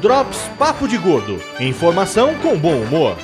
Drops Papo de Gordo. Informação com bom humor.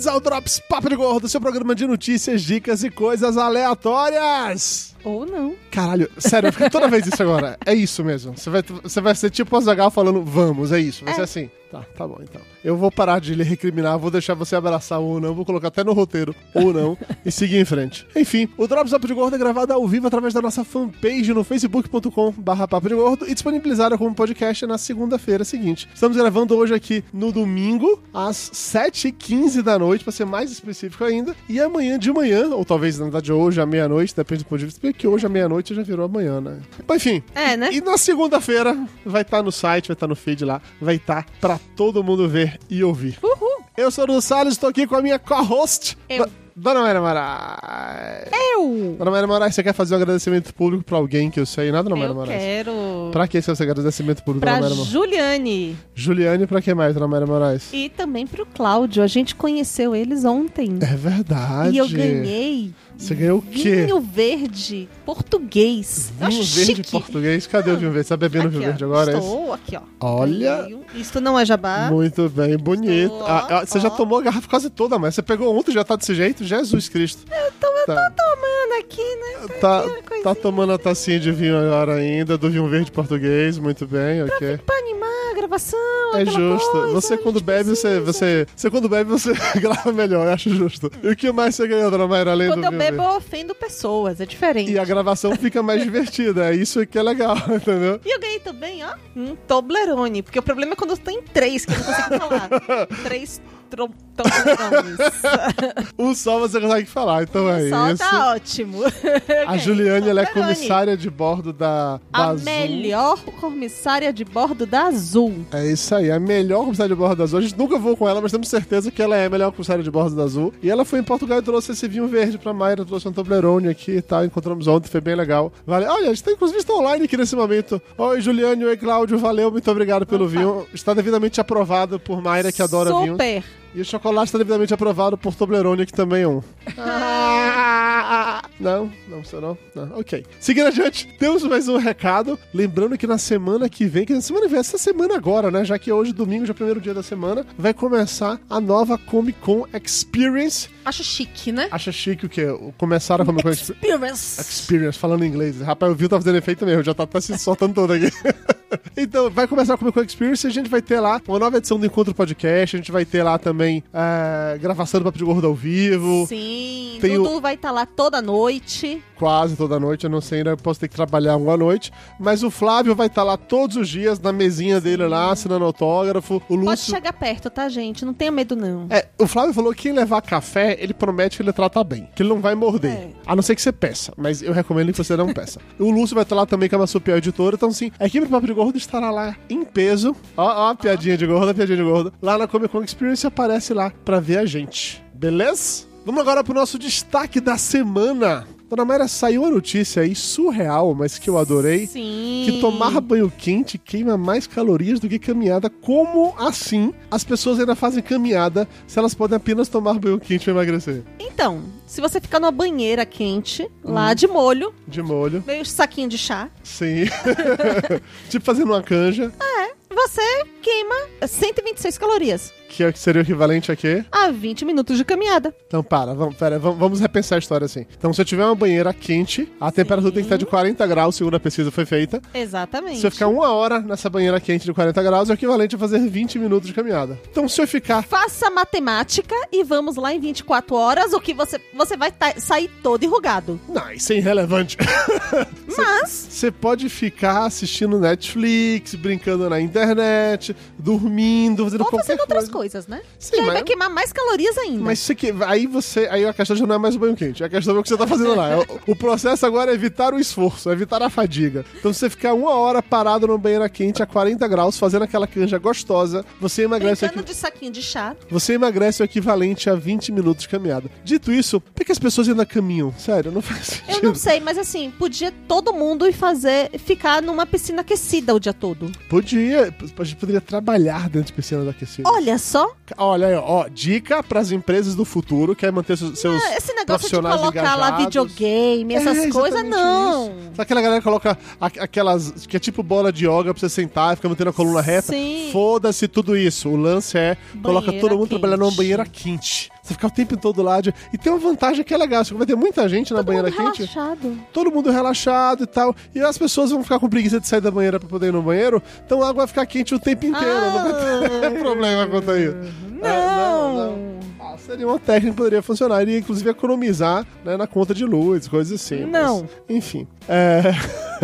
Bem-vindos ao Drops Papo de Gordo, seu programa de notícias, dicas e coisas aleatórias. Ou não. Caralho, sério, eu fico toda vez isso agora. É isso mesmo. Você vai, você vai ser tipo o Azagal falando, vamos, é isso. Vai É. ser assim. Tá, tá bom então. Eu vou parar de lhe recriminar, vou deixar você abraçar ou não, vou colocar até no roteiro ou não e seguir em frente. Enfim, o Drops Papo de Gordo é gravado ao vivo através da nossa fanpage no facebook.com barra Papo de Gordo e disponibilizado como podcast na segunda-feira seguinte. Estamos gravando hoje aqui no domingo, às 7h15 da noite, pra ser mais específico ainda, e amanhã de manhã, ou talvez na verdade hoje à meia-noite, depende do ponto de vista, porque hoje à meia-noite já virou amanhã, né? Mas enfim, É, né? e na segunda-feira vai estar no site, vai estar no feed lá, vai estar pra todo mundo ver e ouvir. Uhul. Eu sou o Dudu Salles, estou aqui com a minha co-host, Eu. Do- Dona Maria Moraes. Eu! Dona Maria Moraes, você quer fazer um agradecimento público pra alguém que eu sei? Nada, Dona Maria Eu Moraes? quero. Pra que esse agradecimento público, Pra Dona? Juliane. Juliane, pra que mais, Dona Maria Moraes? E também pro Cláudio. A gente conheceu eles ontem. É verdade. E eu ganhei Você ganhou o quê? vinho verde português. Eu Vinho verde chique. português? Cadê o vinho verde? Você tá bebendo Aqui, vinho ó. verde agora? é? Estou aqui, ó. Olha. Isto não é jabá. Muito bem, bonito. Estou, Ah, ah, você já ó. tomou a garrafa quase toda, mas você pegou ontem e já tá desse jeito? Jesus Cristo. Eu tô, tá, Tomando aqui, né? tá, aquela coisinha. tá tomando a tacinha de vinho agora ainda, do vinho verde português, muito bem, ok. Pra animar a gravação. É justo. coisa, você a quando gente bebe, você, precisa. você. Você quando bebe, você grava melhor, eu acho justo. E o que mais você ganhou, dona Mayra, além Quando do eu vinho bebo, verde? eu ofendo pessoas. É diferente. E a gravação fica mais divertida, é isso que é legal, entendeu? E eu ganhei também, ó, um Toblerone. Porque o problema é quando eu tô em três, que eu não consigo falar. três tro- Toblerones. Um só você consegue falar, então é Só isso. tá ótimo. A Juliane, ela é comissária de bordo da, da A Azul. melhor comissária de bordo da Azul. É isso aí, a melhor comissária de bordo da Azul. A gente nunca voou com ela, mas temos certeza que ela é a melhor comissária de bordo da Azul. E ela foi em Portugal e trouxe esse vinho verde pra Mayra, trouxe um Toblerone aqui e tal. Encontramos ontem, foi bem legal. Vale. Olha, a gente tá inclusive está online aqui nesse momento. Oi, Juliane, oi, Cláudio, valeu, muito obrigado pelo Opa. vinho. Está devidamente aprovado por Mayra, que adora vinho. Super. E o chocolate está devidamente aprovado por Toblerone, que também é um. Não, não precisa não. não. Ok. Seguindo adiante, temos mais um recado. Lembrando que na semana que vem, que na semana que vem, essa semana agora, né? Já que hoje, domingo, já é o primeiro dia da semana, vai começar a nova Comic Con Experience. Acho chique, né? Acha chique o quê? O- Começar a Comic Con Experience. Experience. Experience, falando em inglês. Rapaz, o Viu tá fazendo efeito mesmo, já tá, tá se soltando todo aqui. então, vai começar a Comic Con Experience e a gente vai ter lá uma nova edição do Encontro Podcast, a gente vai ter lá também é, gravação do Papo de Gordo ao vivo, Sim, Tem o- Dudu vai estar lá toda noite. Quase toda noite, eu não sei ainda, eu posso ter que trabalhar uma noite, mas o Flávio vai estar lá todos os dias na mesinha dele lá, assinando autógrafo, o Pode Lúcio... chegar perto, tá, gente? Não tenha medo, não. É, o Flávio falou que quem levar café, ele promete que ele trata bem, que ele não vai morder. É. A não ser que você peça, mas eu recomendo que você não peça. o Lúcio vai estar lá também, que é uma super editora, então sim, a equipe do Papo de Gordo estará lá em peso. Ó, ó, a piadinha de gordo, a piadinha de gordo. Lá na Comic Con Experience aparece lá pra ver a gente. Beleza? Vamos agora pro nosso destaque da semana. Dona Mayra, saiu a notícia aí surreal, mas que eu adorei. Sim. Que tomar banho quente queima mais calorias do que caminhada. Como assim as pessoas ainda fazem caminhada se elas podem apenas tomar banho quente pra emagrecer? Então, se você ficar numa banheira quente, Hum. lá de molho, De molho. meio saquinho de chá, Sim. tipo fazendo uma canja, você queima 126 calorias que é o que seria o equivalente a quê? a 20 minutos de caminhada. Então, para, vamos, pera, vamos, vamos repensar a história assim. Então, se eu tiver uma banheira quente, a temperatura tem que estar de 40 graus, segundo a pesquisa foi feita. Exatamente. Se eu ficar uma hora nessa banheira quente de 40 graus, é o equivalente a fazer 20 minutos de caminhada. Então, se eu ficar Faça matemática e vamos lá em 24 horas, o que você, você vai sair todo enrugado. Não, isso é irrelevante. Mas, Você pode ficar assistindo Netflix, brincando na internet, dormindo, fazendo ou qualquer fazendo outras coisa. coisas, né? Sim, que mas- vai queimar mais calorias ainda. Mas isso aqui, aí você. Aí a questão já não é mais o banho quente. A questão é o que você tá fazendo lá. O, o processo agora é evitar o esforço, é evitar a fadiga. Então, você ficar uma hora parado no banheiro quente a 40 graus, fazendo aquela canja gostosa, você emagrece Brincando aqui. de saquinho de chá. Você emagrece o equivalente a 20 minutos de caminhada. Dito isso, por que as pessoas ainda caminham? Sério, não faz sentido. Eu não sei, mas assim, podia todo mundo ir fazer, ficar numa piscina aquecida o dia todo. Podia, a gente poderia trabalhar dentro de piscinas aquecidas. Olha só, Olha aí, ó, dica pras empresas do futuro que quer manter seus, seus Ah, esse negócio de colocar lá engajados. videogame, essas É, coisas, não. isso. Sabe aquela galera que coloca aquelas. que é tipo bola de yoga pra você sentar e ficar mantendo a coluna reta? Sim. Foda-se tudo isso. O lance é coloca Banheira todo mundo trabalhando numa quente. banheira quente. Você ficar o tempo todo lá. De... E tem uma vantagem que é legal. Você vai ter muita gente na Todo banheira mundo quente. relaxado. Todo mundo relaxado e tal. E as pessoas vão ficar com preguiça de sair da banheira pra poder ir no banheiro. Então a água vai ficar quente o tempo inteiro. Não vai ter problema quanto a isso. Não. Ah, seria uma técnica que poderia funcionar. Iria, inclusive, economizar né, na conta de luz, coisas assim. mas, Não. enfim. É...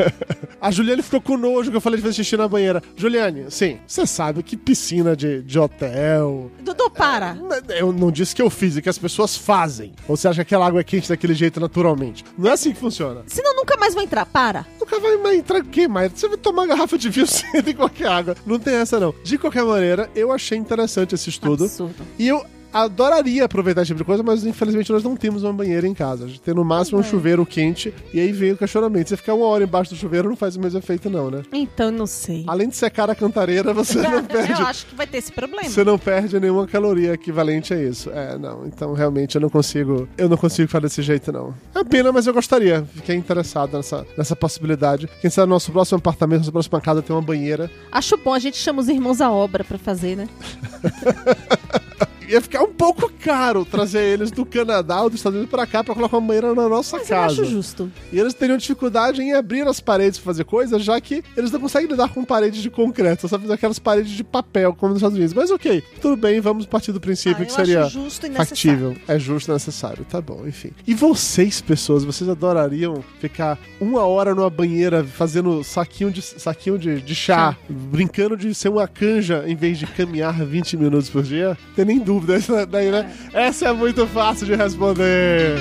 a Juliane ficou com nojo que eu falei de fazer xixi na banheira. Juliane, sim, você sabe que piscina de, de hotel... Dudu, para. Eu não disse que eu fiz, é que as pessoas fazem. Ou você acha que aquela água é quente daquele jeito naturalmente? Não é assim que funciona. Senão nunca mais vou entrar, para. Nunca vai mais entrar aqui, mas você vai tomar garrafa de vinho cedo em qualquer água. Não tem essa, não. De qualquer maneira, eu achei interessante esse estudo. Absurdo. E eu adoraria aproveitar esse tipo de coisa, mas infelizmente nós não temos uma banheira em casa. A gente tem no máximo um chuveiro quente e aí vem o questionamento. Você ficar uma hora embaixo do chuveiro não faz o mesmo efeito, não, né? Então, não sei. Além de secar a cantareira, você não perde. Eu acho que vai ter esse problema. Você não perde nenhuma caloria equivalente a isso. É, não. Então, realmente, eu não consigo. Eu não consigo fazer desse jeito, não. É pena, mas eu gostaria. Fiquei interessado nessa, nessa possibilidade. Quem sabe no nosso próximo apartamento, nossa próxima casa, tem uma banheira. Acho bom, a gente chama os irmãos à obra pra fazer, né? Ia ficar um pouco caro trazer eles do Canadá ou dos Estados Unidos pra cá pra colocar uma banheira na nossa Mas eu casa. acho justo. E eles teriam dificuldade em abrir as paredes pra fazer coisas, já que eles não conseguem lidar com paredes de concreto, só sabem aquelas paredes de papel, como nos Estados Unidos. Mas ok, tudo bem, vamos partir do princípio Ah, que eu seria justo e necessário. factível. É justo e necessário, tá bom, enfim. E vocês, pessoas, vocês adorariam ficar uma hora numa banheira fazendo saquinho de, saquinho de, de chá, Chá. brincando de ser uma canja em vez de caminhar 20 minutos por dia? Tem nem dúvida, essa daí, né? Essa é muito fácil de responder.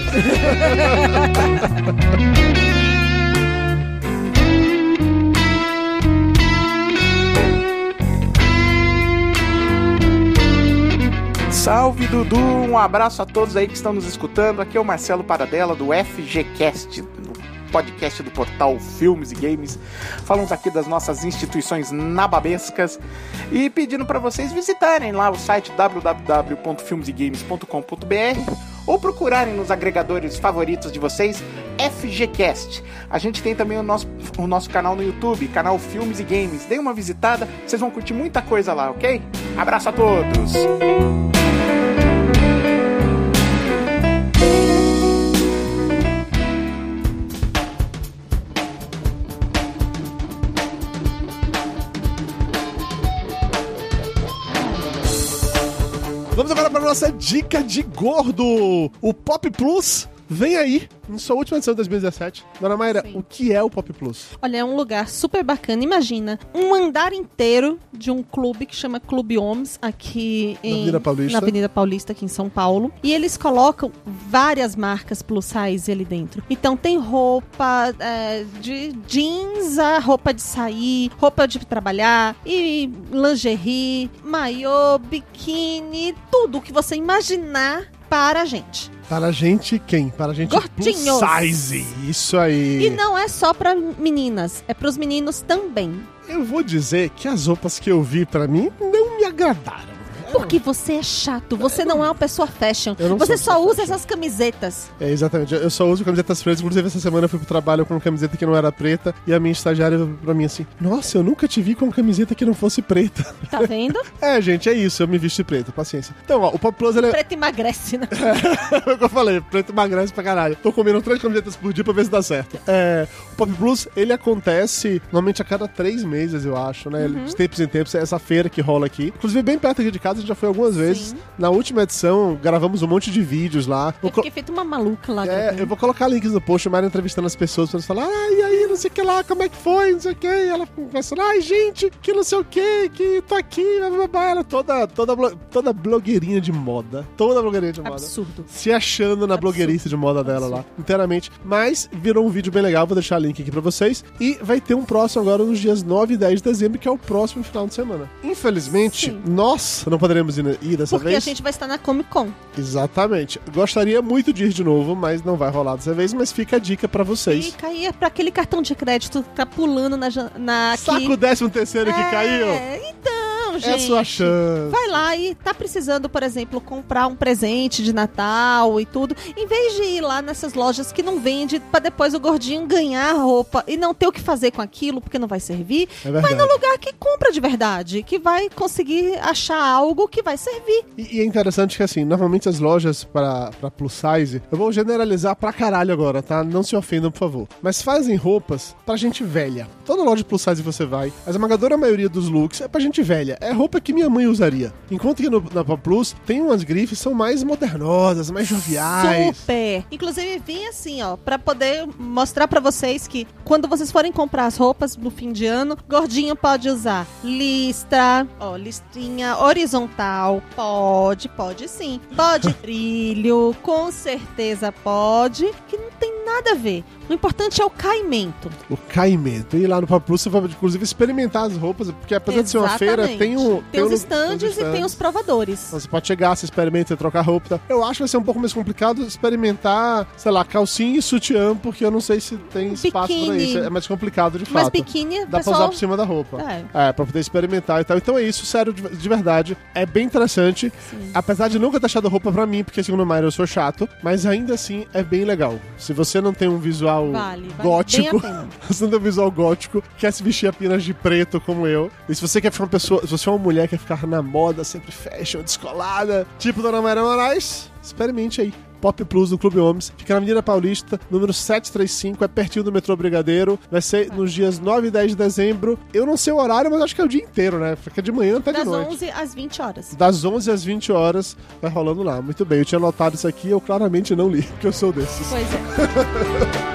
Salve Dudu, um abraço a todos aí que estão nos escutando. Aqui é o Marcelo Paradela do FGCast, podcast do portal Filmes e Games. Falamos aqui das nossas instituições nababescas e pedindo para vocês visitarem lá o site www.filmesegames.com.br ou procurarem nos agregadores favoritos de vocês FGCast. A gente tem também o nosso, o nosso canal no YouTube, canal Filmes e Games. Dê uma visitada, vocês vão curtir muita coisa lá, ok? Abraço a todos! Vamos agora para nossa dica de gordo. O Pop Plus vem aí, em sua última edição de 2017. Dona Mayra, Sim. o que é o Pop Plus? Olha, é um lugar super bacana. Imagina, um andar inteiro de um clube que chama Clube Homes, aqui Na em, Avenida Paulista. na Avenida Paulista, aqui em São Paulo. E eles colocam várias marcas plus size ali dentro. Então tem roupa é, de jeans, a roupa de sair, roupa de trabalhar, e lingerie, maiô, biquíni, tudo que você imaginar para a gente. Para a gente quem? Para a gente Gordinhos. plus size. Isso aí. E não é só para meninas, é para os meninos também. Eu vou dizer que as roupas que eu vi pra mim não me agradaram. Porque você é chato, você não é uma pessoa fashion. Você só usa essas camisetas. É, exatamente. Eu só uso camisetas pretas. Inclusive, essa semana eu fui pro trabalho com uma camiseta que não era preta. E a minha estagiária veio pra mim assim: Nossa, eu nunca te vi com uma camiseta que não fosse preta. Tá vendo? é, gente, é isso. Eu me visto de preto. Paciência. Então, ó, o Pop Plus, ele é. Preto emagrece, né? É o que eu falei, preto emagrece pra caralho. Tô comendo três camisetas por dia pra ver se dá certo. É, o Pop Plus, ele acontece normalmente a cada três meses, eu acho, né? Uhum. De tempos em tempos, é essa feira que rola aqui. Inclusive, bem perto aqui de casa, gente já foi algumas vezes. Na última edição, gravamos um monte de vídeos lá. Eu fiquei feito uma maluca lá. É, eu vou colocar links no post, o Mário entrevistando as pessoas pra eles falar, ah, e aí, não sei o que lá, como é que foi, não sei o que. E ela conversando, ai, gente, que não sei o que, que tô aqui, blá. Ela toda, toda, toda blogueirinha de moda. Toda blogueirinha de moda. Absurdo. Se achando na Absurdo. blogueirice de moda dela lá, inteiramente. Mas virou um vídeo bem legal, vou deixar o link aqui pra vocês. E vai ter um próximo agora nos dias 9 e 10 de dezembro, que é o próximo final de semana. Infelizmente, Sim. nós não poderemos ir, ir dessa Porque vez. a gente vai estar na Comic Con. Exatamente. Gostaria muito de ir de novo, mas não vai rolar dessa vez. Mas fica a dica pra vocês. E caía pra aquele cartão de crédito que tá pulando na. na Saco aqui. o décimo terceiro que É, caiu. Então, gente. É a sua chance. Vai lá e tá precisando, por exemplo, comprar um presente de Natal e tudo. Em vez de ir lá nessas lojas que não vende pra depois o gordinho ganhar roupa e não ter o que fazer com aquilo porque não vai servir, É vai no lugar que compra de verdade, que vai conseguir achar algo que vai servir. E, e é interessante que, assim, normalmente as lojas pra, pra plus size, eu vou generalizar pra caralho agora, tá? Não se ofendam, por favor. Mas fazem roupas pra gente velha. Toda loja plus size você vai, a esmagadora maioria dos looks é pra gente velha. É roupa que minha mãe usaria. Enquanto que no, na Pop Plus tem umas grifes são mais modernosas, mais joviais. Super. Inclusive, vim assim, ó, pra poder mostrar pra vocês que quando vocês forem comprar as roupas no fim de ano, gordinho pode usar listra, ó, listrinha horizontal, pode, pode sim. Pode trilho, com certeza pode, que nada a ver. O importante é o caimento. O caimento. E lá no Plus você vai, inclusive, experimentar as roupas, porque apesar de ser uma feira, Exatamente. tem um. Tem os um- estandes e tem os provadores. Então você pode chegar, você experimenta, trocar roupa. Tá? Eu acho que vai ser um pouco mais complicado experimentar, sei lá, calcinha e sutiã, porque eu não sei se tem espaço pra Biquíni. isso. É mais complicado de Mas fato. biquíni, Dá pra pessoal... usar por cima da roupa. É. É, pra poder experimentar e tal. Então é isso, sério, de, de verdade. É bem interessante. Sim. Apesar de nunca ter achado roupa pra mim, porque segundo o Mayra eu sou chato, mas ainda assim é bem legal. Se você não tem um visual Vale, vale gótico, você não tem um visual gótico, quer se vestir apenas de preto como eu, e se você quer ficar uma pessoa, se você é uma mulher que quer ficar na moda, sempre fashion, descolada, tipo Dona Mayra Moraes, experimente aí. Pop Plus do Clube Homens. Fica na Avenida Paulista, número 735, é pertinho do metrô Brigadeiro. Vai ser nos dias 9 e 10 de dezembro. Eu não sei o horário, mas acho que é o dia inteiro, né? Fica de manhã até de Das noite. 11 às 20 horas. Das 11 às 20 horas vai rolando lá. Muito bem, eu tinha anotado isso aqui eu claramente não li, porque eu sou desses. Pois é.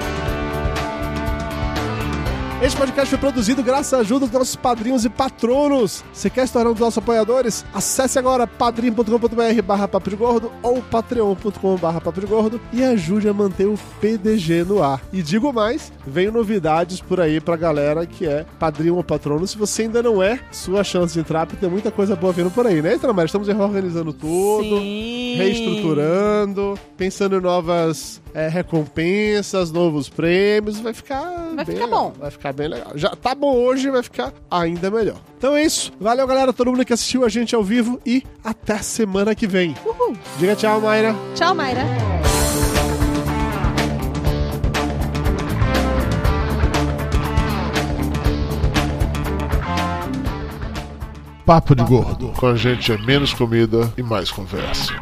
Este podcast foi produzido graças à ajuda dos nossos padrinhos e patronos. Se quer se tornar um dos nossos apoiadores? Acesse agora padrim.com.br barra papo de gordo ou patreon.com barra papo de gordo e ajude a manter o PDG no ar. E digo mais, venho novidades por aí pra galera que é padrinho ou patrono. Se você ainda não é, sua chance de entrar, porque tem muita coisa boa vindo por aí, né, Tramar? Estamos reorganizando tudo. Sim. reestruturando, pensando em novas é, recompensas, novos prêmios. Vai ficar. Vai bem ficar legal. bom. Vai ficar bem legal. Já tá bom hoje, vai ficar ainda melhor. Então é isso. Valeu, galera, todo mundo que assistiu a gente ao vivo e até semana que vem. Uhul. Diga tchau, Mayra. Tchau, Mayra. Papo de Gordo. Com a gente é menos comida e mais conversa.